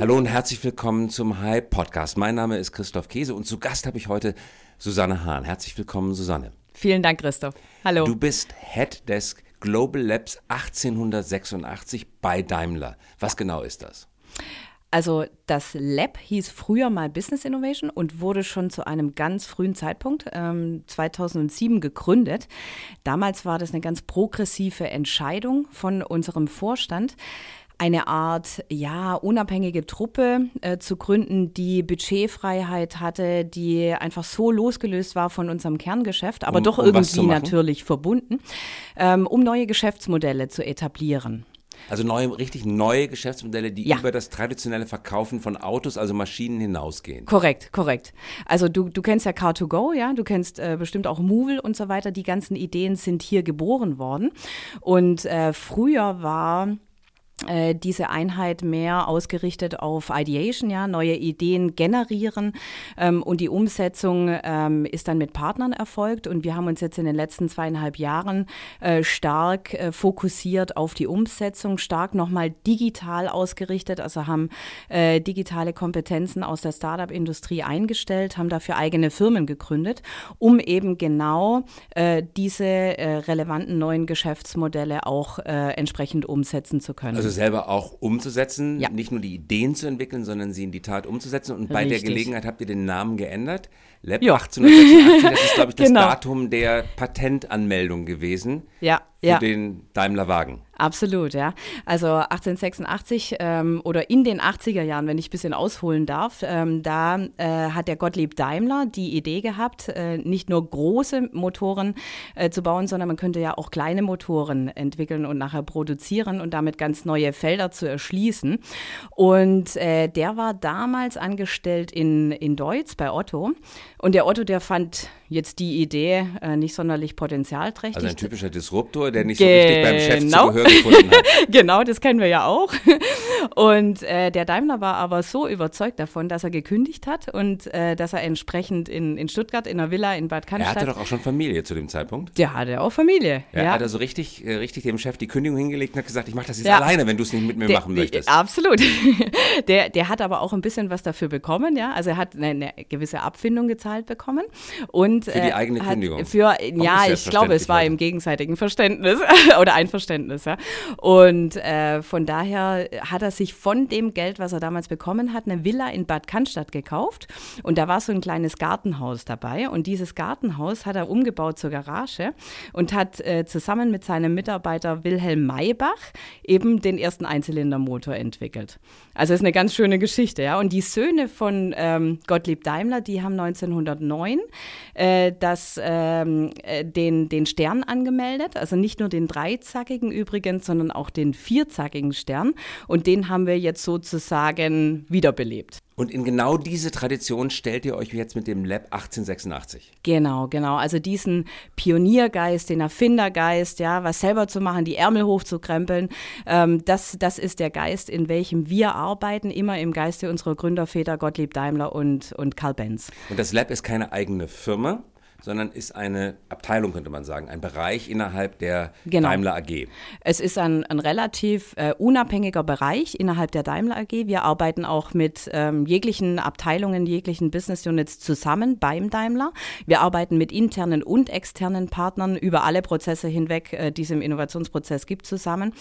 Hallo und herzlich willkommen zum Hype Podcast. Mein Name ist Christoph Käse und zu Gast habe ich heute Susanne Hahn. Herzlich willkommen, Susanne. Vielen Dank, Christoph. Hallo. Du bist Head Desk Global Labs 1886 bei Daimler. Was genau ist das? Also das Lab hieß früher mal Business Innovation und wurde schon zu einem ganz frühen Zeitpunkt, ähm, 2007, gegründet. Damals war das eine ganz progressive Entscheidung von unserem Vorstand eine Art, ja, unabhängige Truppe äh, zu gründen, die Budgetfreiheit hatte, die einfach so losgelöst war von unserem Kerngeschäft, aber um, doch um irgendwie natürlich verbunden, ähm, um neue Geschäftsmodelle zu etablieren. Also neue, richtig neue Geschäftsmodelle, die ja. über das traditionelle Verkaufen von Autos, also Maschinen hinausgehen. Korrekt, korrekt. Also du, du kennst ja Car2Go, ja, du kennst äh, bestimmt auch Movil und so weiter. Die ganzen Ideen sind hier geboren worden. Und äh, früher war diese Einheit mehr ausgerichtet auf Ideation, ja, neue Ideen generieren ähm, und die Umsetzung ähm, ist dann mit Partnern erfolgt und wir haben uns jetzt in den letzten zweieinhalb Jahren äh, stark äh, fokussiert auf die Umsetzung, stark nochmal digital ausgerichtet, also haben äh, digitale Kompetenzen aus der Startup-Industrie eingestellt, haben dafür eigene Firmen gegründet, um eben genau äh, diese äh, relevanten neuen Geschäftsmodelle auch entsprechend umsetzen zu können. Also also selber auch umzusetzen, ja. nicht nur die Ideen zu entwickeln, sondern sie in die Tat umzusetzen. Und bei Richtig. der Gelegenheit habt ihr den Namen geändert. Lab ja. 1886, das ist, glaube ich, das genau. Datum der Patentanmeldung gewesen. Ja, für ja. den Daimler-Wagen. Absolut, ja. Also 1886 ähm, oder in den 80er Jahren, wenn ich ein bisschen ausholen darf, ähm, da äh, hat der Gottlieb Daimler die Idee gehabt, äh, nicht nur große Motoren äh, zu bauen, sondern man könnte ja auch kleine Motoren entwickeln und nachher produzieren und damit ganz neue Felder zu erschließen. Und äh, der war damals angestellt in, in Deutz bei Otto. Und der Otto, der fand jetzt die Idee äh, nicht sonderlich potenzialträchtig. Also ein typischer Disruptor, der nicht so richtig beim Chef zu Gehör gefunden hat. genau, das kennen wir ja auch. Und äh, der Daimler war aber so überzeugt davon, dass er gekündigt hat und äh, dass er entsprechend in, in Stuttgart in einer Villa in Bad Cannstatt. Er hatte doch auch schon Familie zu dem Zeitpunkt. Der hatte auch Familie. Ja, ja. hat er so richtig, äh, richtig dem Chef die Kündigung hingelegt und hat gesagt, ich mache das jetzt ja. alleine, wenn du es nicht mit mir der, machen möchtest. Absolut. der, der hat aber auch ein bisschen was dafür bekommen, ja. Also er hat eine, eine gewisse Abfindung gezahlt bekommen. Und, für die äh, eigene Kündigung. Für, ja, ich glaube, es war im gegenseitigen Verständnis oder Einverständnis, ja. Und äh, von daher hat er sich von dem Geld, was er damals bekommen hat, eine Villa in Bad Cannstatt gekauft. Und da war so ein kleines Gartenhaus dabei. Und dieses Gartenhaus hat er umgebaut zur Garage und hat äh, zusammen mit seinem Mitarbeiter Wilhelm Maybach eben den ersten Einzylindermotor entwickelt. Also ist eine ganz schöne Geschichte, ja. Und die Söhne von ähm, Gottlieb Daimler, die haben 1909 äh, das, ähm, äh, den, den Stern angemeldet. Also nicht nur den dreizackigen übrigens, sondern auch den vierzackigen Stern. Und den haben wir jetzt sozusagen wiederbelebt. Und in genau diese Tradition stellt ihr euch jetzt mit dem Lab 1886. Genau, genau. Also diesen Pioniergeist, den Erfindergeist, ja, was selber zu machen, die Ärmel hochzukrempeln, ähm, das, das ist der Geist, in welchem wir arbeiten, immer im Geiste unserer Gründerväter Gottlieb Daimler und, und Karl Benz. Und das Lab ist keine eigene Firma, sondern ist eine Abteilung, könnte man sagen, ein Bereich innerhalb der genau. Daimler AG. Es ist ein, ein relativ äh, unabhängiger Bereich innerhalb der Daimler AG. Wir arbeiten auch mit ähm, jeglichen Abteilungen, jeglichen Business Units zusammen beim Daimler. Wir arbeiten mit internen und externen Partnern über alle Prozesse hinweg, äh, die es im Innovationsprozess gibt, zusammen.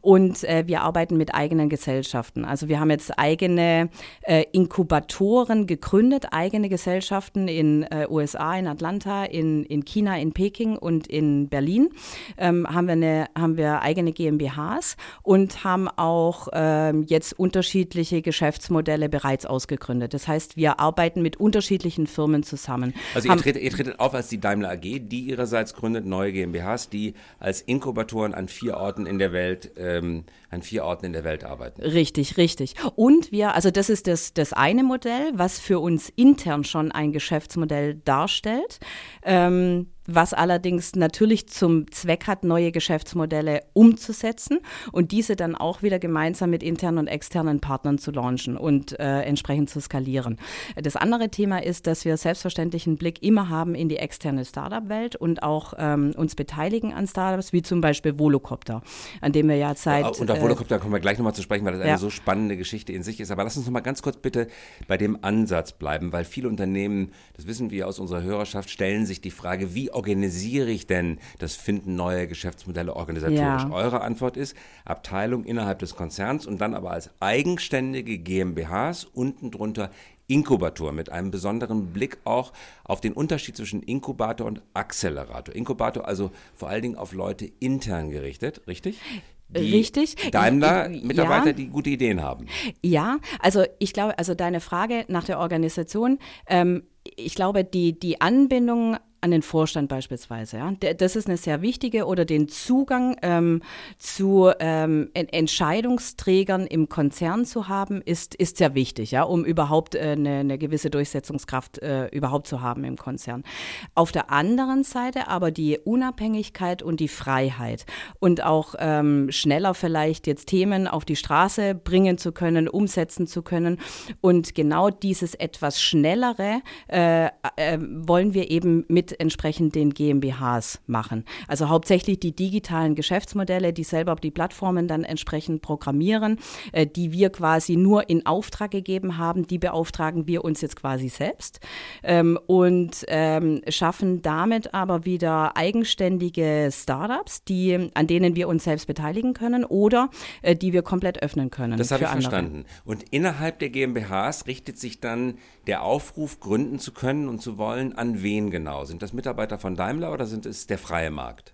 Und äh, wir arbeiten mit eigenen Gesellschaften. Also wir haben jetzt eigene äh, Inkubatoren gegründet, eigene Gesellschaften in äh, USA, in Atlanta Atlanta, in, in China, in Peking und in Berlin ähm, haben, wir eine, haben wir eigene GmbHs und haben auch ähm, jetzt unterschiedliche Geschäftsmodelle bereits ausgegründet. Das heißt, wir arbeiten mit unterschiedlichen Firmen zusammen. Also ihr tretet, ihr tretet auf als die Daimler AG, die ihrerseits gründet neue GmbHs, die als Inkubatoren an vier Orten in der Welt ähm, an vier Orten in der Welt arbeiten. Richtig, richtig. Und wir, also das ist das, das eine Modell, was für uns intern schon ein Geschäftsmodell darstellt. Ähm, was allerdings natürlich zum Zweck hat, neue Geschäftsmodelle umzusetzen und diese dann auch wieder gemeinsam mit internen und externen Partnern zu launchen und äh, entsprechend zu skalieren. Das andere Thema ist, dass wir selbstverständlich einen Blick immer haben in die externe Startup-Welt und auch ähm, uns beteiligen an Startups, wie zum Beispiel Volocopter, an dem wir ja seit... Und auf äh, Volocopter kommen wir gleich nochmal zu sprechen, weil das ja. eine so spannende Geschichte in sich ist. Aber lass uns nochmal ganz kurz bitte bei dem Ansatz bleiben, weil viele Unternehmen, das wissen wir aus unserer Hörerschaft, stellen sich die Frage, wie organisiere ich denn das Finden neuer Geschäftsmodelle organisatorisch? Ja. Eure Antwort ist Abteilung innerhalb des Konzerns und dann aber als eigenständige GmbHs unten drunter Inkubator mit einem besonderen Blick auch auf den Unterschied zwischen Inkubator und Accelerator. Inkubator also vor allen Dingen auf Leute intern gerichtet, richtig? Die Richtig. Daimler-Mitarbeiter, ja. die gute Ideen haben. Ja, also ich glaube, also deine Frage nach der Organisation, ähm, ich glaube, die, die Anbindung an den Vorstand beispielsweise. Ja? Das ist eine sehr wichtige oder den Zugang ähm, zu ähm, Entscheidungsträgern im Konzern zu haben, ist, ist sehr wichtig, ja, um überhaupt äh, eine, eine, gewisse Durchsetzungskraft äh, überhaupt zu haben im Konzern. Auf der anderen Seite aber die Unabhängigkeit und die Freiheit und auch ähm, schneller vielleicht jetzt Themen auf die Straße bringen zu können, umsetzen zu können. Und genau dieses etwas schnellere äh, äh wollen wir eben mit entsprechend den GmbHs machen. Also hauptsächlich die digitalen Geschäftsmodelle, die selber die Plattformen dann entsprechend programmieren, äh, die wir quasi nur in Auftrag gegeben haben, die beauftragen wir uns jetzt quasi selbst ähm, und ähm, schaffen damit aber wieder eigenständige Startups, die, an denen wir uns selbst beteiligen können oder äh, die wir komplett öffnen können. Das habe ich andere. verstanden. Und innerhalb der GmbHs richtet sich dann der Aufruf, gründen zu können und zu wollen, an wen genau? Sind das Mitarbeiter von Daimler oder sind es der freie Markt?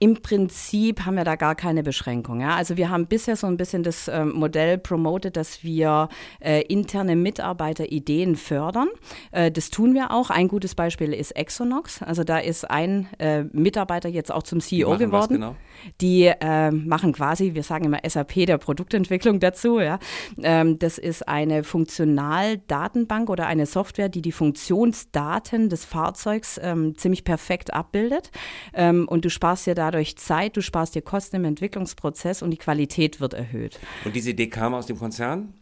Im Prinzip haben wir da gar keine Beschränkung. Ja? Also wir haben bisher so ein bisschen das äh, Modell promotet, dass wir äh, interne Mitarbeiterideen fördern. Äh, das tun wir auch. Ein gutes Beispiel ist Exonox. Also da ist ein äh, Mitarbeiter jetzt auch zum CEO geworden. Was genau? Die äh, machen quasi, wir sagen immer SAP der Produktentwicklung dazu. Ja? Ähm, das ist eine Funktionaldatenbank oder eine Software, die die Funktionsdaten des Fahrzeugs ähm, ziemlich perfekt abbildet. Ähm, und du sparst da dadurch Zeit, du sparst dir Kosten im Entwicklungsprozess und die Qualität wird erhöht. Und diese Idee kam aus dem Konzern?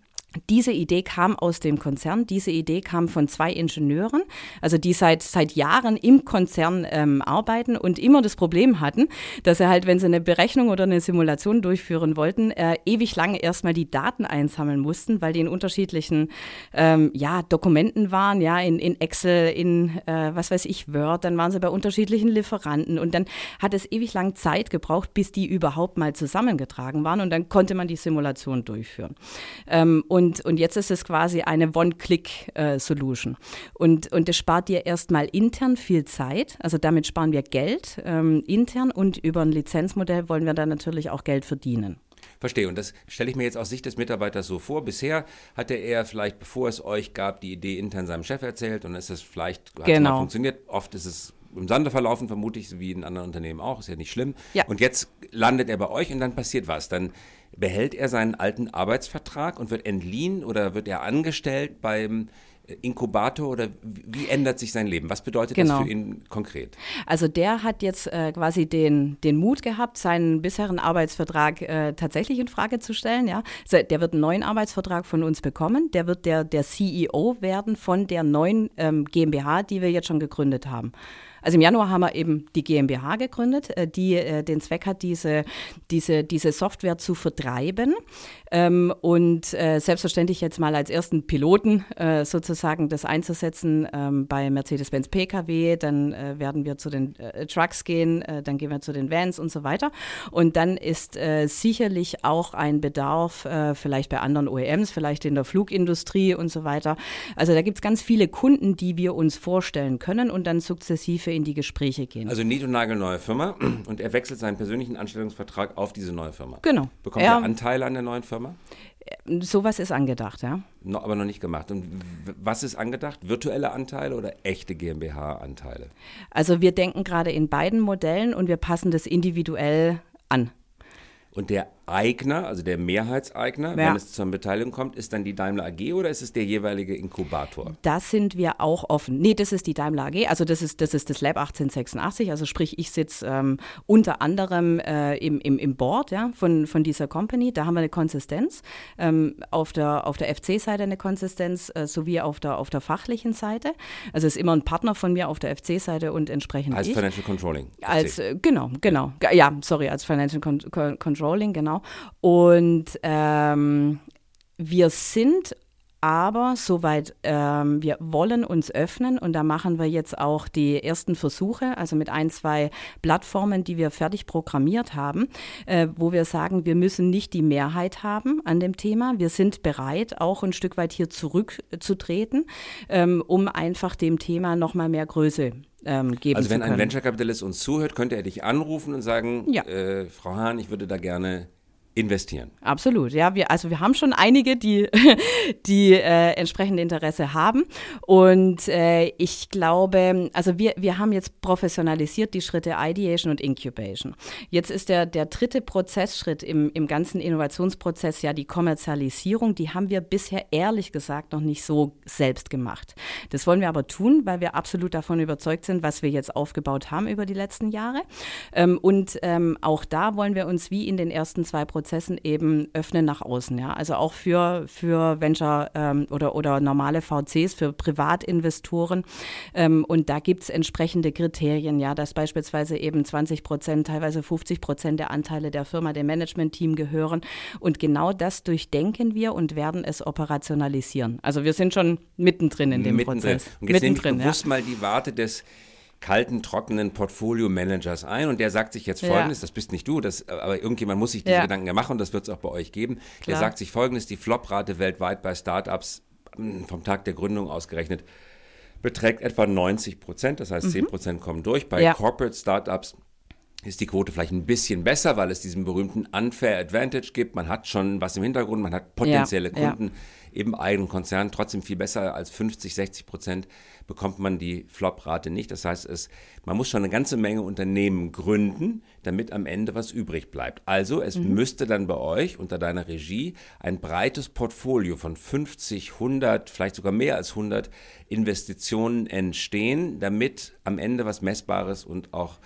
Diese Idee kam aus dem Konzern. Diese Idee kam von zwei Ingenieuren, also die seit, seit Jahren im Konzern ähm, arbeiten und immer das Problem hatten, dass sie halt, wenn sie eine Berechnung oder eine Simulation durchführen wollten, äh, ewig lange erstmal die Daten einsammeln mussten, weil die in unterschiedlichen ähm, ja, Dokumenten waren, ja, in, in Excel, in äh, was weiß ich, Word, dann waren sie bei unterschiedlichen Lieferanten und dann hat es ewig lang Zeit gebraucht, bis die überhaupt mal zusammengetragen waren und dann konnte man die Simulation durchführen. Ähm, und und, und jetzt ist es quasi eine One-Click-Solution. Und, und das spart dir erstmal intern viel Zeit. Also damit sparen wir Geld ähm, intern und über ein Lizenzmodell wollen wir dann natürlich auch Geld verdienen. Verstehe. Und das stelle ich mir jetzt aus Sicht des Mitarbeiters so vor. Bisher hatte er vielleicht, bevor es euch gab, die Idee intern seinem Chef erzählt und ist es vielleicht hat genau. mal funktioniert. Oft ist es im Sande verlaufen, vermute ich, wie in anderen Unternehmen auch. Ist ja nicht schlimm. Ja. Und jetzt landet er bei euch und dann passiert was. Dann behält er seinen alten Arbeitsvertrag und wird entliehen oder wird er angestellt beim Inkubator oder wie ändert sich sein Leben? Was bedeutet genau. das für ihn konkret? Also der hat jetzt äh, quasi den, den Mut gehabt, seinen bisherigen Arbeitsvertrag äh, tatsächlich in Frage zu stellen. Ja? Also der wird einen neuen Arbeitsvertrag von uns bekommen. Der wird der, der CEO werden von der neuen ähm, GmbH, die wir jetzt schon gegründet haben. Also im Januar haben wir eben die GmbH gegründet, äh, die äh, den Zweck hat, diese, diese, diese Software zu vertreiben ähm, und äh, selbstverständlich jetzt mal als ersten Piloten sozusagen das einzusetzen ähm, bei Mercedes-Benz Pkw, dann werden wir zu den Trucks gehen, dann gehen wir zu den Vans und so weiter. Und dann ist sicherlich auch ein Bedarf vielleicht bei anderen OEMs, vielleicht in der Flugindustrie und so weiter. Also da gibt es ganz viele Kunden, die wir uns vorstellen können und dann sukzessive in die Gespräche gehen. Also und Nagel neue Firma und er wechselt seinen persönlichen Anstellungsvertrag auf diese neue Firma. Genau. Bekommt er, er Anteile an der neuen Firma? Äh, sowas ist angedacht, ja. No, aber noch nicht gemacht. Und was ist angedacht? Virtuelle Anteile oder echte GmbH-Anteile? Also wir denken gerade in beiden Modellen und wir passen das individuell an. Und der Eigner, also der Mehrheitseigner, ja. wenn es zur Beteiligung kommt, ist dann die Daimler AG oder ist es der jeweilige Inkubator? Das sind wir auch offen. Nee, das ist die Daimler AG, also das ist das, ist das Lab 1886, also sprich, ich sitze ähm, unter anderem äh, im, im, im Board ja, von, von dieser Company. Da haben wir eine Konsistenz. Ähm, auf der, auf der FC-Seite eine Konsistenz äh, sowie auf der, auf der fachlichen Seite. Also ist immer ein Partner von mir auf der FC-Seite und entsprechend. Als ich. Financial Controlling. Als, äh, genau, genau. Ja, sorry, als Financial Con Controlling, genau. Und ähm, wir sind aber soweit ähm, wir wollen uns öffnen und da machen wir jetzt auch die ersten Versuche, also mit ein, zwei Plattformen, die wir fertig programmiert haben, äh, wo wir sagen, wir müssen nicht die Mehrheit haben an dem Thema. Wir sind bereit, auch ein Stück weit hier zurückzutreten, ähm, um einfach dem Thema nochmal mehr Größe ähm, geben Also wenn ein Venture-Kapitalist uns zuhört, könnte er dich anrufen und sagen, ja. äh, Frau Hahn, ich würde da gerne investieren. Absolut, ja. Wir, also wir haben schon einige, die, die äh, entsprechende Interesse haben. Und äh, ich glaube, also wir, wir haben jetzt professionalisiert die Schritte Ideation und Incubation. Jetzt ist der, der dritte Prozessschritt im, im ganzen Innovationsprozess ja die Kommerzialisierung. Die haben wir bisher ehrlich gesagt noch nicht so selbst gemacht. Das wollen wir aber tun, weil wir absolut davon überzeugt sind, was wir jetzt aufgebaut haben über die letzten Jahre. Ähm, und ähm, auch da wollen wir uns wie in den ersten zwei Prozessen Prozessen eben öffnen nach außen. Ja? Also auch für, für Venture ähm, oder, oder normale VCs, für Privatinvestoren. Ähm, und da gibt es entsprechende Kriterien, ja, dass beispielsweise eben 20 Prozent, teilweise 50 Prozent der Anteile der Firma dem Managementteam gehören. Und genau das durchdenken wir und werden es operationalisieren. Also wir sind schon mittendrin in dem mittendrin. Prozess. Und jetzt mittendrin, nehme ich bewusst ja. mal die Warte des kalten, trockenen Portfolio-Managers ein und der sagt sich jetzt folgendes, ja. das bist nicht du, das, aber irgendjemand muss sich diese ja. Gedanken ja machen und das wird es auch bei euch geben. Klar. Der sagt sich folgendes, die Flop-Rate weltweit bei Startups hm, vom Tag der Gründung ausgerechnet beträgt etwa 90 Prozent, das heißt mhm. 10 Prozent kommen durch. Bei ja. Corporate Startups ist die Quote vielleicht ein bisschen besser, weil es diesen berühmten Unfair Advantage gibt. Man hat schon was im Hintergrund, man hat potenzielle ja, Kunden ja. im eigenen Konzern, trotzdem viel besser als 50, 60 Prozent bekommt man die Flop-Rate nicht. Das heißt, es, man muss schon eine ganze Menge Unternehmen gründen, damit am Ende was übrig bleibt. Also es mhm. müsste dann bei euch unter deiner Regie ein breites Portfolio von 50, 100, vielleicht sogar mehr als 100 Investitionen entstehen, damit am Ende was Messbares und auch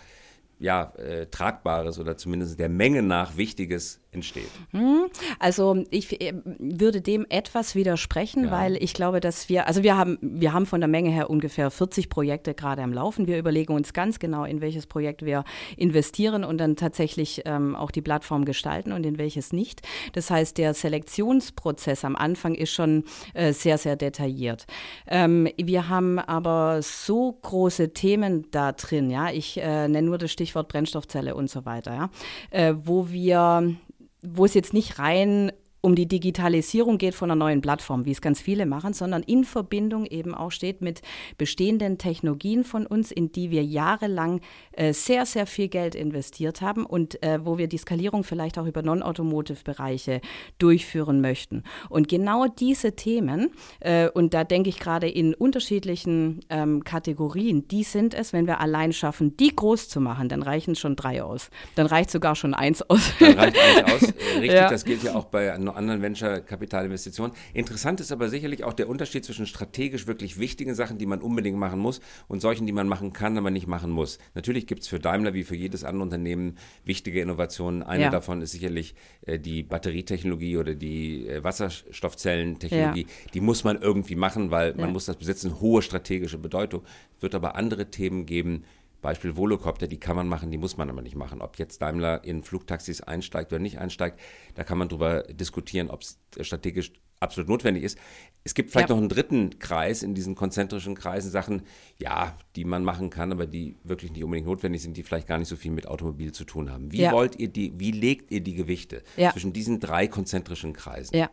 ja, äh, Tragbares oder zumindest der Menge nach Wichtiges entsteht. Hm, also ich äh, würde dem etwas widersprechen, ja. weil ich glaube, dass wir, also wir haben, wir haben von der Menge her ungefähr 40 Projekte gerade am Laufen. Wir überlegen uns ganz genau, in welches Projekt wir investieren und dann tatsächlich ähm, auch die Plattform gestalten und in welches nicht. Das heißt, der Selektionsprozess am Anfang ist schon äh, sehr, sehr detailliert. Ähm, wir haben aber so große Themen da drin, ja. Ich äh, nenne nur das Stichwort Brennstoffzelle und so weiter, ja, äh, wo wir wo es jetzt nicht rein um die Digitalisierung geht von einer neuen Plattform, wie es ganz viele machen, sondern in Verbindung eben auch steht mit bestehenden Technologien von uns, in die wir jahrelang äh, sehr, sehr viel Geld investiert haben und äh, wo wir die Skalierung vielleicht auch über Non-Automotive-Bereiche durchführen möchten. Und genau diese Themen, äh, und da denke ich gerade in unterschiedlichen ähm, Kategorien, die sind es, wenn wir allein schaffen, die groß zu machen, dann reichen schon drei aus. Dann reicht sogar schon eins aus. Dann reicht eins aus. Richtig, ja. das gilt ja auch bei anderen Venture-Kapitalinvestitionen. Interessant ist aber sicherlich auch der Unterschied zwischen strategisch wirklich wichtigen Sachen, die man unbedingt machen muss, und solchen, die man machen kann, aber nicht machen muss. Natürlich gibt es für Daimler wie für jedes andere Unternehmen wichtige Innovationen. Eine ja. davon ist sicherlich äh, die Batterietechnologie oder die äh, Wasserstoffzellentechnologie. Ja. Die muss man irgendwie machen, weil man muss das besitzen. Hohe strategische Bedeutung. Es wird aber andere Themen geben, Beispiel Volocopter, die kann man machen, die muss man aber nicht machen. Ob jetzt Daimler in Flugtaxis einsteigt oder nicht einsteigt, da kann man drüber diskutieren, ob es strategisch absolut notwendig ist. Es gibt vielleicht ja. noch einen dritten Kreis in diesen konzentrischen Kreisen, Sachen, ja, die man machen kann, aber die wirklich nicht unbedingt notwendig sind, die vielleicht gar nicht so viel mit Automobil zu tun haben. Wie ja. wollt ihr die, wie legt ihr die Gewichte ja. zwischen diesen drei konzentrischen Kreisen? Ja,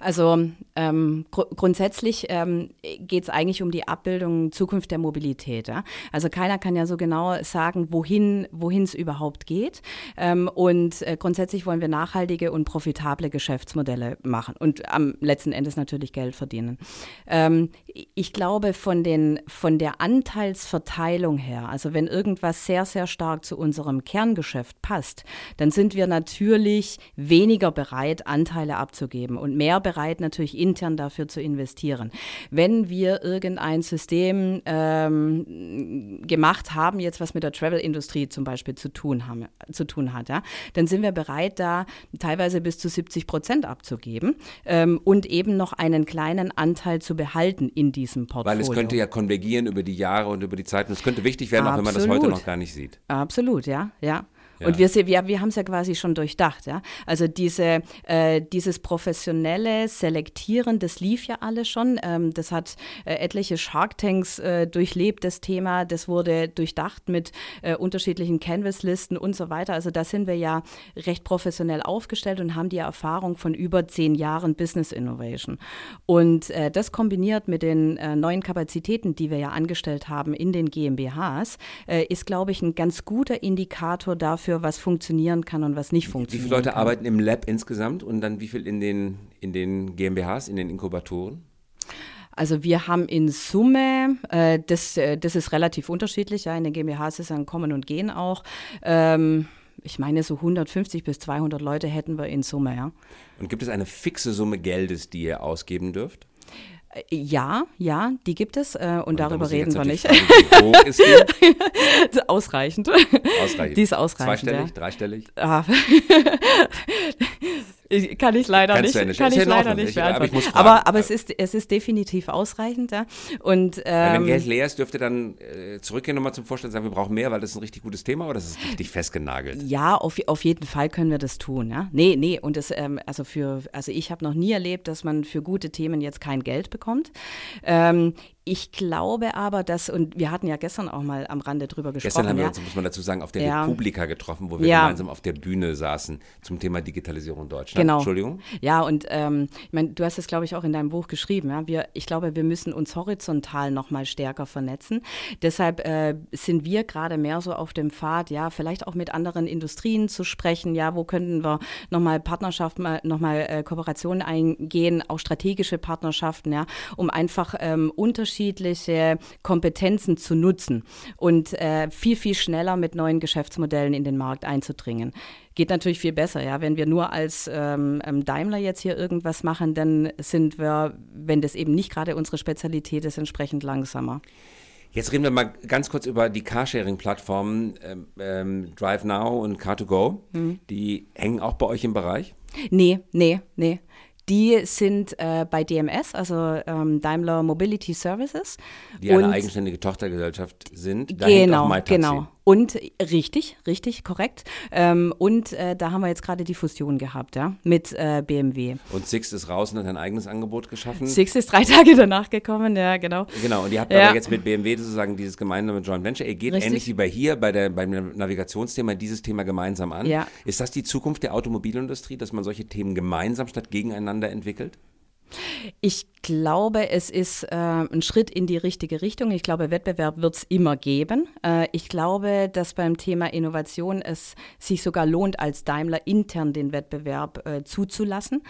also ähm, gr grundsätzlich ähm, geht es eigentlich um die Abbildung Zukunft der Mobilität. Also keiner kann ja so genau sagen, wohin es überhaupt geht. Ähm, und äh, grundsätzlich wollen wir nachhaltige und profitable Geschäftsmodelle machen. Und am letzten Endes natürlich Geld verdienen. Ähm, ich glaube, von, den, von der Anteilsverteilung her, also wenn irgendwas sehr, sehr stark zu unserem Kerngeschäft passt, dann sind wir natürlich weniger bereit, Anteile abzugeben und mehr bereit, natürlich intern dafür zu investieren. Wenn wir irgendein System ähm, gemacht haben, jetzt was mit der Travel-Industrie zum Beispiel zu tun, haben, zu tun hat, ja, dann sind wir bereit, da teilweise bis zu 70 Prozent abzugeben ähm, und eben noch einen kleinen Anteil zu behalten in diesem Portfolio. Weil es könnte ja konvergieren über die Jahre und über die Zeit und es könnte wichtig werden, Absolut. auch wenn man das heute noch gar nicht sieht. Absolut, ja, Und wir, wir, wir haben es ja quasi schon durchdacht. Ja? Also diese, äh, dieses professionelle Selektieren, das lief ja alles schon. Ähm, das hat äh, etliche Shark Tanks äh, durchlebt, das Thema. Das wurde durchdacht mit äh, unterschiedlichen Canvas-Listen und so weiter. Also da sind wir ja recht professionell aufgestellt und haben die Erfahrung von über zehn Jahren Business Innovation. Und äh, das kombiniert mit den äh, neuen Kapazitäten, die wir ja angestellt haben in den GmbHs, ist, glaube ich, ein ganz guter Indikator dafür, dafür, was funktionieren kann und was nicht funktioniert. Wie viele Leute kann. arbeiten im Lab insgesamt und dann wie viel in den, in den GmbHs, in den Inkubatoren? Also wir haben in Summe, äh, das, äh, das ist relativ unterschiedlich, ja, in den GmbHs ist ein Kommen und Gehen auch. Ähm, ich meine, so 150 bis 200 Leute hätten wir in Summe, ja. Und gibt es eine fixe Summe Geldes, die ihr ausgeben dürft? Ja, ja, die gibt es äh, und, und darüber reden wir nicht. Fragen, hoch ist die? ausreichend. Ausreichend. Die ist ausreichend. Zweistellig, ja. dreistellig? Ah. kann ich leider Kannst nicht, nicht. kann ich leider nicht beantworten. Ich, aber, aber, aber es, ist, es ist definitiv ausreichend. Ja. Und, ähm, wenn Geld leer ist, dürft ihr dann äh, zurückgehen nochmal zum Vorstand und sagen, wir brauchen mehr, weil das ist ein richtig gutes Thema oder ist es richtig festgenagelt? Ja, auf, auf jeden Fall können wir das tun. Ja. Nee, nee, und das, ähm, also für, also ich habe noch nie erlebt, dass man für gute Themen jetzt kein Geld bekommt. Ähm, ich glaube aber, dass, und wir hatten ja gestern auch mal am Rande drüber gesprochen. Gestern haben wir uns, muss man dazu sagen, auf der ja. Republika getroffen, wo wir ja. gemeinsam auf der Bühne saßen zum Thema Digitalisierung Deutschland. Genau. Entschuldigung. Ja, und ähm, ich meine, du hast es, glaube ich, auch in deinem Buch geschrieben. Ja? Wir, ich glaube, wir müssen uns horizontal noch mal stärker vernetzen. Deshalb äh, sind wir gerade mehr so auf dem Pfad, ja, vielleicht auch mit anderen Industrien zu sprechen. Ja, wo könnten wir noch mal Partnerschaften, noch mal äh, Kooperationen eingehen, auch strategische Partnerschaften, ja, um einfach ähm, Unterschiede unterschiedliche Kompetenzen zu nutzen und äh, viel, viel schneller mit neuen Geschäftsmodellen in den Markt einzudringen. Geht natürlich viel besser, ja. Wenn wir nur als ähm, ähm, Daimler jetzt hier irgendwas machen, dann sind wir, wenn das eben nicht gerade unsere Spezialität ist, entsprechend langsamer. Jetzt reden wir mal ganz kurz über die Carsharing-Plattformen ähm, ähm, DriveNow und Car2Go. Mhm. Die hängen auch bei euch im Bereich? Nee, nee, nee. Die sind äh, bei DMS, also ähm, Daimler Mobility Services. Die eine eigenständige Tochtergesellschaft sind. Genau, genau. Und richtig, richtig, korrekt. Ähm, und äh, da haben wir jetzt gerade die Fusion gehabt, ja, mit äh, BMW. Und Sixt ist raus und hat ein eigenes Angebot geschaffen. Sixt ist drei Tage danach gekommen, ja, genau. Genau, und ihr habt ja. aber jetzt mit BMW sozusagen dieses gemeinsame Joint Venture. Ihr geht richtig. ähnlich wie bei hier, bei der, beim Navigationsthema, dieses Thema gemeinsam an. Ja. Ist das die Zukunft der Automobilindustrie, dass man solche Themen gemeinsam statt gegeneinander entwickelt? Ich glaube, es ist äh, ein Schritt in die richtige Richtung. Ich glaube, Wettbewerb wird es immer geben. Äh, ich glaube, dass beim Thema Innovation es sich sogar lohnt, als Daimler intern den Wettbewerb äh, zuzulassen.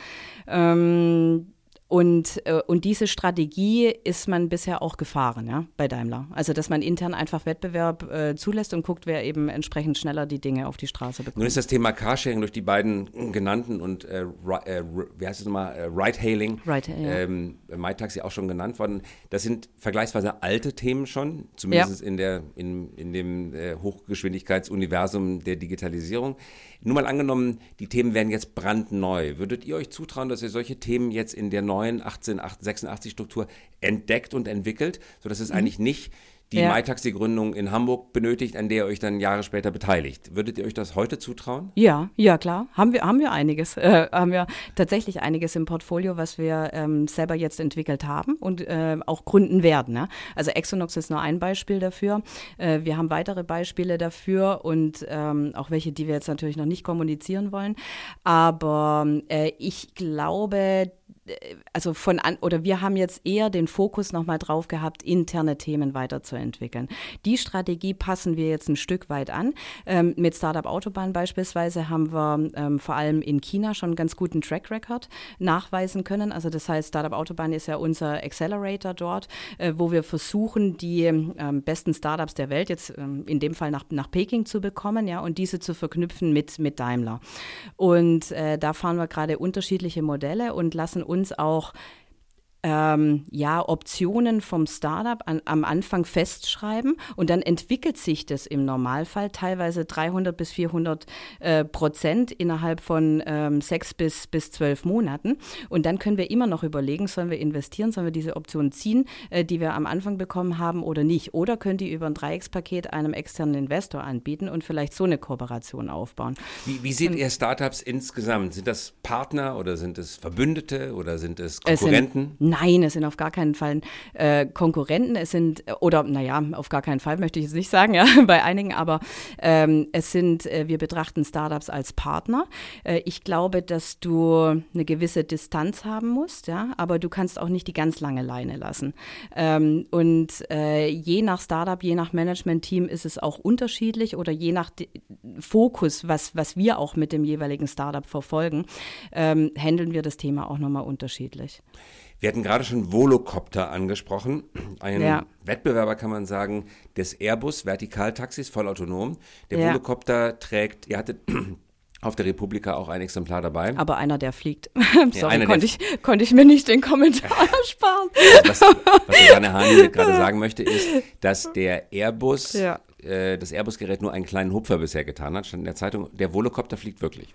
Ähm, und, äh, und diese Strategie ist man bisher auch gefahren, ja, bei Daimler. Also, dass man intern einfach Wettbewerb äh, zulässt und guckt, wer eben entsprechend schneller die Dinge auf die Straße bekommt. Nun ist das Thema Carsharing durch die beiden genannten und, äh, äh, wie heißt es nochmal, äh, Ride-Hailing, Ride, ähm, MyTaxi auch schon genannt worden. Das sind vergleichsweise alte Themen schon, zumindest ja. in, der, in, in dem äh, Hochgeschwindigkeitsuniversum der Digitalisierung. Nur mal angenommen, die Themen wären jetzt brandneu. Würdet ihr euch zutrauen, dass ihr solche Themen jetzt in der neuen 1886 Struktur entdeckt und entwickelt, sodass es mhm. eigentlich nicht die ja. MyTaxi-Gründung in Hamburg benötigt, an der ihr euch dann Jahre später beteiligt. Würdet ihr euch das heute zutrauen? Ja, ja klar. Haben wir, haben wir einiges. Äh, haben wir tatsächlich einiges im Portfolio, was wir ähm, selber jetzt entwickelt haben und äh, auch gründen werden. Ne? Also Exonox ist nur ein Beispiel dafür. Äh, wir haben weitere Beispiele dafür und ähm, auch welche, die wir jetzt natürlich noch nicht kommunizieren wollen. Aber äh, ich glaube, also von an, oder wir haben jetzt eher den Fokus nochmal drauf gehabt, interne Themen weiterzuentwickeln. Die Strategie passen wir jetzt ein Stück weit an. Ähm, mit Startup Autobahn beispielsweise haben wir ähm, vor allem in China schon einen ganz guten Track Record nachweisen können. Also das heißt, Startup Autobahn ist ja unser Accelerator dort, äh, wo wir versuchen, die ähm, besten Startups der Welt jetzt ähm, in dem Fall nach, nach Peking zu bekommen, ja, und diese zu verknüpfen mit, mit Daimler. Und äh, da fahren wir gerade unterschiedliche Modelle und lassen uns auch ähm, ja, Optionen vom Startup an, am Anfang festschreiben und dann entwickelt sich das im Normalfall teilweise 300 bis 400 äh, Prozent innerhalb von ähm, sechs bis, bis zwölf Monaten. Und dann können wir immer noch überlegen, sollen wir investieren, sollen wir diese Option ziehen, äh, die wir am Anfang bekommen haben oder nicht. Oder können die über ein Dreieckspaket einem externen Investor anbieten und vielleicht so eine Kooperation aufbauen. Wie, wie seht ihr Startups insgesamt? Sind das Partner oder sind es Verbündete oder sind es Konkurrenten? Es sind, Nein, es sind auf gar keinen Fall äh, Konkurrenten. Es sind, oder naja, auf gar keinen Fall möchte ich jetzt nicht sagen, ja, bei einigen, aber ähm, es sind, äh, wir betrachten Startups als Partner. Äh, ich glaube, dass du eine gewisse Distanz haben musst, ja, aber du kannst auch nicht die ganz lange Leine lassen. Ähm, und äh, je nach Startup, je nach Management-Team ist es auch unterschiedlich oder je nach Fokus, was, was wir auch mit dem jeweiligen Startup verfolgen, ähm, handeln wir das Thema auch nochmal unterschiedlich. Wir hatten gerade schon Volocopter angesprochen. Ein ja. Wettbewerber kann man sagen des Airbus Vertikaltaxis vollautonom. Der ja. Volocopter trägt, ihr hattet auf der Republika auch ein Exemplar dabei. Aber einer, der fliegt. Sorry, ja, konnte, ich, konnte ich mir nicht den Kommentar sparen. Was, was Susanne Hani gerade sagen möchte, ist, dass der Airbus, ja. äh, das Airbus-Gerät nur einen kleinen Hupfer bisher getan hat, stand in der Zeitung. Der Volocopter fliegt wirklich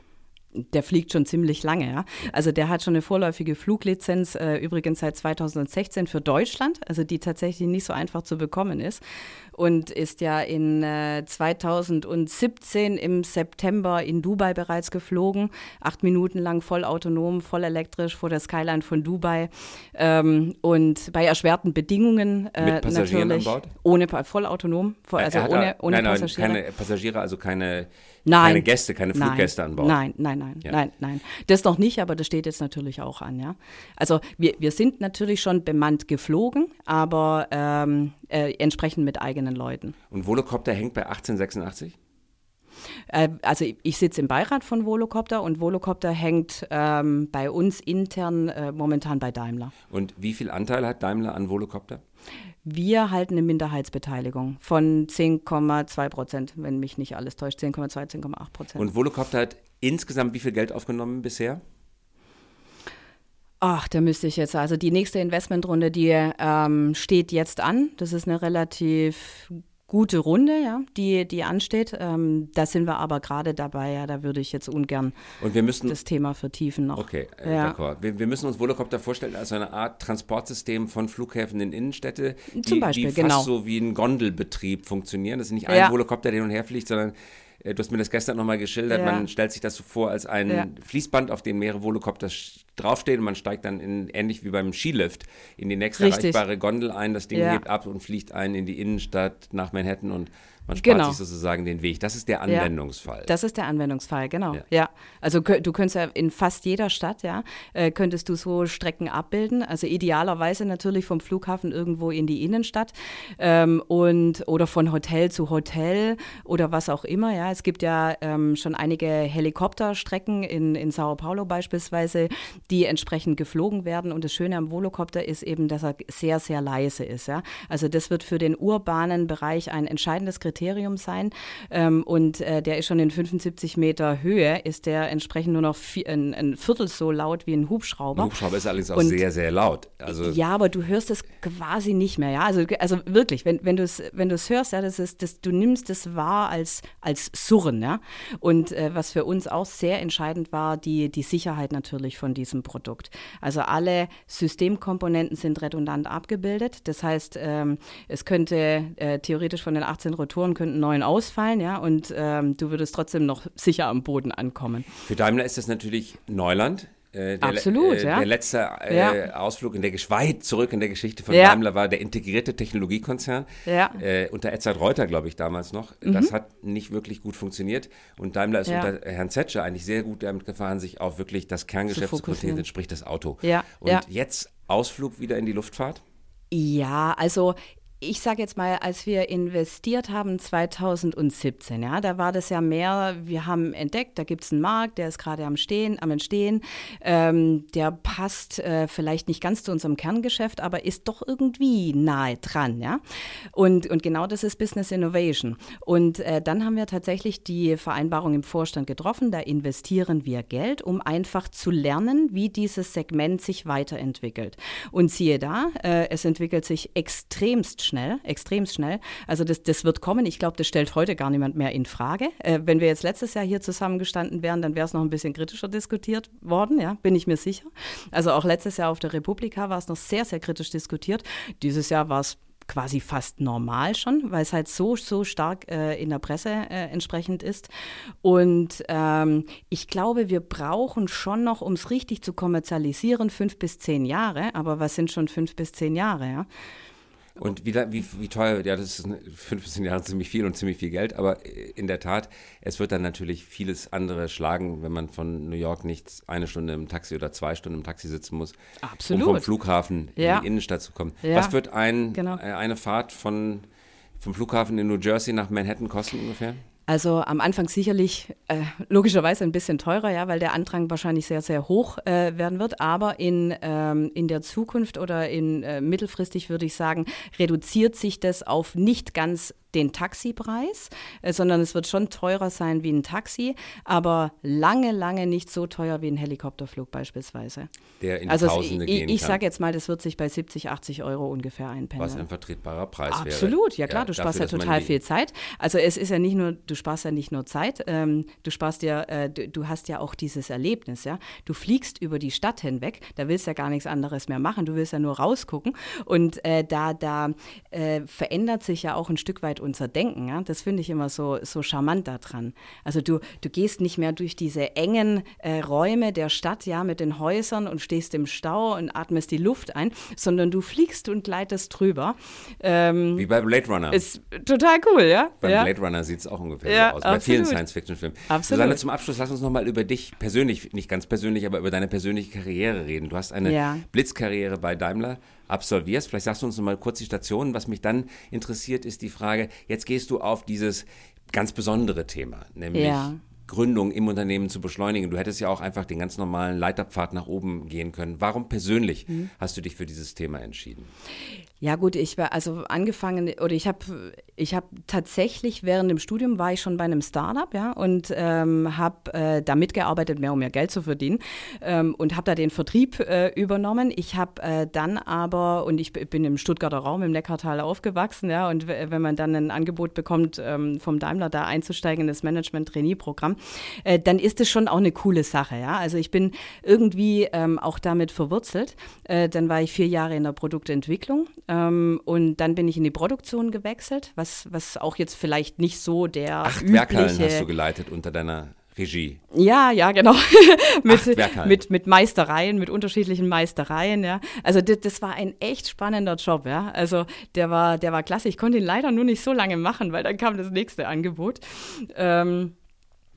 der fliegt schon ziemlich lange, ja. Also der hat schon eine vorläufige Fluglizenz, äh, übrigens seit 2016 für Deutschland, also die tatsächlich nicht so einfach zu bekommen ist. Und ist ja in äh, 2017 im September in Dubai bereits geflogen. Acht Minuten lang voll autonom, voll elektrisch vor der Skyline von Dubai. Ähm, und bei erschwerten Bedingungen äh, Mit Passagieren natürlich. An Bord? Ohne, voll autonom, also ohne, ohne nein, nein, Passagiere. Keine Passagiere, also keine Nein. Keine Gäste, keine Fluggäste an Bord. Nein, nein, nein, ja. nein, nein. Das noch nicht, aber das steht jetzt natürlich auch an, ja. Also wir, wir sind natürlich schon bemannt geflogen, aber ähm, äh, entsprechend mit eigenen Leuten. Und Volocopter hängt bei 1886? Äh, also ich sitze im Beirat von Volocopter und Volocopter hängt ähm, bei uns intern äh, momentan bei Daimler. Und wie viel Anteil hat Daimler an Volocopter? Wir halten eine Minderheitsbeteiligung von 10,2 Prozent, wenn mich nicht alles täuscht, 10,2, 10,8 Prozent. Und Volocopter hat insgesamt wie viel Geld aufgenommen bisher? Ach, da müsste ich jetzt, also die nächste Investmentrunde, die ähm, steht jetzt an. Das ist eine relativ gute Runde, ja, die, die ansteht. Ähm, da sind wir aber gerade dabei, ja, da würde ich jetzt ungern und wir müssen, das Thema vertiefen noch. Okay, äh, ja. d'accord. Wir, wir, müssen uns Volocopter vorstellen als eine Art Transportsystem von Flughäfen in Innenstädte, Zum Beispiel, die fast genau. so wie ein Gondelbetrieb funktionieren. Das ist nicht ein ja. Volocopter, der hin und her fliegt, sondern du hast mir das gestern nochmal geschildert, ja. man stellt sich das so vor als ein ja. Fließband, auf dem mehrere Volocopter draufstehen und man steigt dann in, ähnlich wie beim Skilift in die nächste Richtig. erreichbare Gondel ein, das Ding ja. hebt ab und fliegt ein in die Innenstadt nach Manhattan und man spart genau. sich sozusagen den Weg. Das ist der Anwendungsfall. Ja, das ist der Anwendungsfall, genau. Ja. ja. Also du könntest ja in fast jeder Stadt, ja, äh, könntest du so Strecken abbilden. Also idealerweise natürlich vom Flughafen irgendwo in die Innenstadt ähm, und oder von Hotel zu Hotel oder was auch immer. Ja, es gibt ja ähm, schon einige Helikopterstrecken in, in Sao Paulo beispielsweise, die entsprechend geflogen werden. Und das Schöne am Volocopter ist eben, dass er sehr, sehr leise ist. Ja, also das wird für den urbanen Bereich ein entscheidendes Kriterium Kriterium sein. Ähm, und äh, der ist schon in 75 Meter Höhe, ist der entsprechend nur noch vier, ein, ein, Viertel so laut wie ein Hubschrauber. Ein Hubschrauber ist allerdings auch und, sehr, sehr laut. Also ja, aber du hörst es quasi nicht mehr. Ja? Also, also wirklich, wenn, wenn du es wenn hörst, ja, das ist, das, du nimmst es wahr als, als Surren. Ja? Und äh, was für uns auch sehr entscheidend war, die, die Sicherheit natürlich von diesem Produkt. Also alle Systemkomponenten sind redundant abgebildet. Das heißt, ähm, es könnte äh, theoretisch von den 18 Rotoren Motoren könnten neun ausfallen, ja, und ähm, du würdest trotzdem noch sicher am Boden ankommen. Für Daimler ist das natürlich Neuland. Äh, der, Absolut, äh, ja. Der letzte äh, ja. Ausflug in der weit zurück in der Geschichte von ja. Daimler war der integrierte Technologiekonzern. Ja. Äh, unter Edzard Reuter, glaube ich, damals noch. Mhm. Das hat nicht wirklich gut funktioniert. Und Daimler ist unter Herrn Zetscher eigentlich sehr gut damit gefahren, sich auf wirklich das Kerngeschäft zu, konzentrieren, sprich das Auto. Ja. Und jetzt Ausflug wieder in die Luftfahrt? Ja, also ich sage jetzt mal, als wir investiert haben 2017, ja, da war das ja mehr, wir haben entdeckt, da gibt es einen Markt, der ist gerade am Stehen, am Entstehen, ähm, der passt äh, vielleicht nicht ganz zu unserem Kerngeschäft, aber ist doch irgendwie nahe dran, ja. Und, und genau das ist Business Innovation. Und äh, dann haben wir tatsächlich die Vereinbarung im Vorstand getroffen, da investieren wir Geld, um einfach zu lernen, wie dieses Segment sich weiterentwickelt. Und siehe da, äh, es entwickelt sich extremst schnell schnell, extrem schnell. Also das, das wird kommen. Ich glaube, das stellt heute gar niemand mehr in Frage. Äh, wenn wir jetzt letztes Jahr hier zusammengestanden wären, dann wäre es noch ein bisschen kritischer diskutiert worden, ja, bin ich mir sicher. Also auch letztes Jahr auf der Republika war es noch sehr, sehr kritisch diskutiert. Dieses Jahr war es quasi fast normal schon, weil es halt so, so stark äh, in der Presse äh, entsprechend ist. Und ähm, ich glaube, wir brauchen schon noch, um es richtig zu kommerzialisieren, fünf bis zehn Jahre. Aber was sind schon fünf bis zehn Jahre? Ja? Und wie, wie, wie teuer, ja, das ist 15 Jahre ziemlich viel und ziemlich viel Geld, aber in der Tat, es wird dann natürlich vieles andere schlagen, wenn man von New York nicht eine Stunde im Taxi oder zwei Stunden im Taxi sitzen muss, Absolut. um vom Flughafen ja. in die Innenstadt zu kommen. Ja. Was wird ein, genau. Äh, eine Fahrt von, vom Flughafen in New Jersey nach Manhattan kosten ungefähr? Also am Anfang sicherlich äh, logischerweise ein bisschen teurer, ja, weil der Andrang wahrscheinlich sehr, sehr hoch äh, werden wird. Aber in, ähm, in der Zukunft oder in äh, mittelfristig würde ich sagen, reduziert sich das auf nicht ganz den Taxipreis, äh, sondern es wird schon teurer sein wie ein Taxi, aber lange, lange nicht so teuer wie ein Helikopterflug beispielsweise. Der in also Tausende es, ich, gehen ich sage jetzt mal, das wird sich bei 70, 80 Euro ungefähr einpendeln. Was ein vertretbarer Preis Absolut, wäre. Absolut, ja klar, du sparst dafür, ja total viel Zeit. Also es ist ja nicht nur, du sparst ja nicht nur Zeit, ähm, du sparst ja, äh, du, du, hast ja auch dieses Erlebnis, ja. Du fliegst über die Stadt hinweg, da willst du ja gar nichts anderes mehr machen, du willst ja nur rausgucken und äh, da, da äh, verändert sich ja auch ein Stück weit unser Denken. Ja? Das finde ich immer so, so charmant daran. Also du, du gehst nicht mehr durch diese engen äh, Räume der Stadt, ja, mit den Häusern und stehst im Stau und atmest die Luft ein, sondern du fliegst und gleitest drüber. Ähm, Wie bei Blade Runner. Ist total cool, ja. Beim ja. Blade Runner sieht es auch ungefähr ja, so aus. Absolut. Bei vielen Science-Fiction-Filmen. Susanne, zum Abschluss lass uns nochmal über dich persönlich, nicht ganz persönlich, aber über deine persönliche Karriere reden. Du hast eine ja. Blitzkarriere bei Daimler absolvierst. Vielleicht sagst du uns noch mal kurz die Stationen. Was mich dann interessiert, ist die Frage, jetzt gehst du auf dieses ganz besondere Thema, nämlich ja. Gründung im Unternehmen zu beschleunigen. Du hättest ja auch einfach den ganz normalen Leiterpfad nach oben gehen können. Warum persönlich mhm. hast du dich für dieses Thema entschieden? Ja gut, ich war also angefangen oder ich habe ich habe tatsächlich während dem Studium war ich schon bei einem Startup ja und ähm, habe äh, da mitgearbeitet mehr um mehr Geld zu verdienen ähm, und habe da den Vertrieb äh, übernommen. Ich habe äh, dann aber und ich bin im Stuttgarter Raum im Neckartal aufgewachsen ja und wenn man dann ein Angebot bekommt ähm, vom Daimler da einzusteigen in das Management Trainee Programm, äh, dann ist es schon auch eine coole Sache ja. Also ich bin irgendwie ähm, auch damit verwurzelt. Äh, dann war ich vier Jahre in der Produktentwicklung ähm, und dann bin ich in die Produktion gewechselt, was, was auch jetzt vielleicht nicht so der Acht übliche... Werkhallen hast du geleitet unter deiner Regie. Ja, ja, genau. mit, mit, mit Meistereien, mit unterschiedlichen Meistereien, ja. Also das, das, war ein echt spannender Job, ja. Also der war, der war klasse. Ich konnte ihn leider nur nicht so lange machen, weil dann kam das nächste Angebot. Ähm,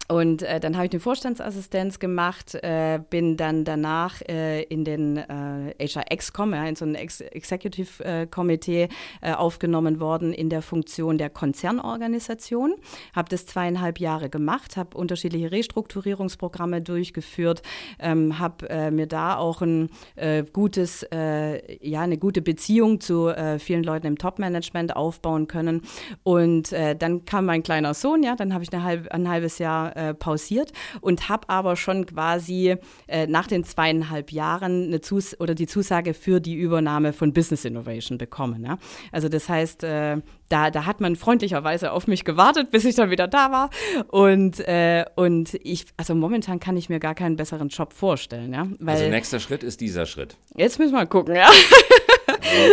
und äh, dann habe ich eine Vorstandsassistenz gemacht, äh, bin dann danach äh, in den äh, HR-Excom, ja, in so ein Ex Executive-Komitee äh, aufgenommen worden in der Funktion der Konzernorganisation. Habe das zweieinhalb Jahre gemacht, habe unterschiedliche Restrukturierungsprogramme durchgeführt, ähm, habe äh, mir da auch ein äh, gutes, äh, ja, eine gute Beziehung zu äh, vielen Leuten im Top-Management aufbauen können. Und äh, dann kam mein kleiner Sohn, ja, dann habe ich eine halb, ein halbes Jahr äh, pausiert und habe aber schon quasi äh, nach den zweieinhalb Jahren eine Zus oder die Zusage für die Übernahme von Business Innovation bekommen. Ja? Also das heißt, äh, da, da hat man freundlicherweise auf mich gewartet, bis ich dann wieder da war. Und, äh, und ich, also momentan kann ich mir gar keinen besseren Job vorstellen. Ja? Weil, also nächster Schritt ist dieser Schritt. Jetzt müssen wir gucken, ja.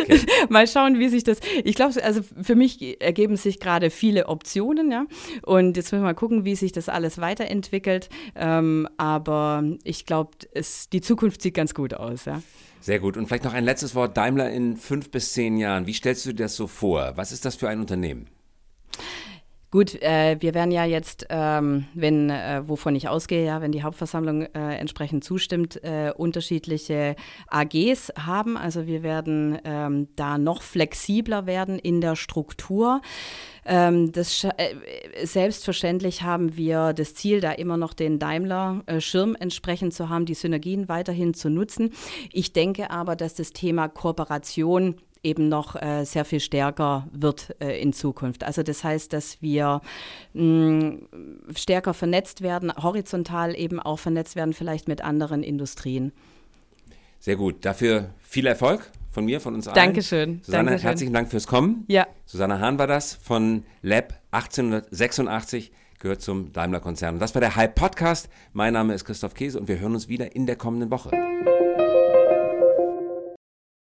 Okay. Mal schauen, wie sich das. Ich glaube, also für mich ergeben sich gerade viele Optionen, ja. Und jetzt müssen wir mal gucken, wie sich das alles weiterentwickelt. Ähm, aber ich glaube, die Zukunft sieht ganz gut aus, ja. Sehr gut. Und vielleicht noch ein letztes Wort. Daimler in fünf bis zehn Jahren. Wie stellst du dir das so vor? Was ist das für ein Unternehmen? Gut, äh, wir werden ja jetzt, ähm, wenn, äh, wovon ich ausgehe, ja, wenn die Hauptversammlung äh, entsprechend zustimmt, äh, unterschiedliche AGs haben. Also wir werden ähm, da noch flexibler werden in der Struktur. Ähm, das, äh, selbstverständlich haben wir das Ziel, da immer noch den Daimler-Schirm entsprechend zu haben, die Synergien weiterhin zu nutzen. Ich denke aber, dass das Thema Kooperation eben noch äh, sehr viel stärker wird äh, in Zukunft. Also das heißt, dass wir mh, stärker vernetzt werden, horizontal eben auch vernetzt werden, vielleicht mit anderen Industrien. Sehr gut. Dafür viel Erfolg von mir, von uns allen. Dankeschön. Susanne, Dankeschön. herzlichen Dank fürs Kommen. Ja. Susanne Hahn war das von Lab 1886 gehört zum Daimler-Konzern. Das war der Hype Podcast. Mein Name ist Christoph Käse und wir hören uns wieder in der kommenden Woche.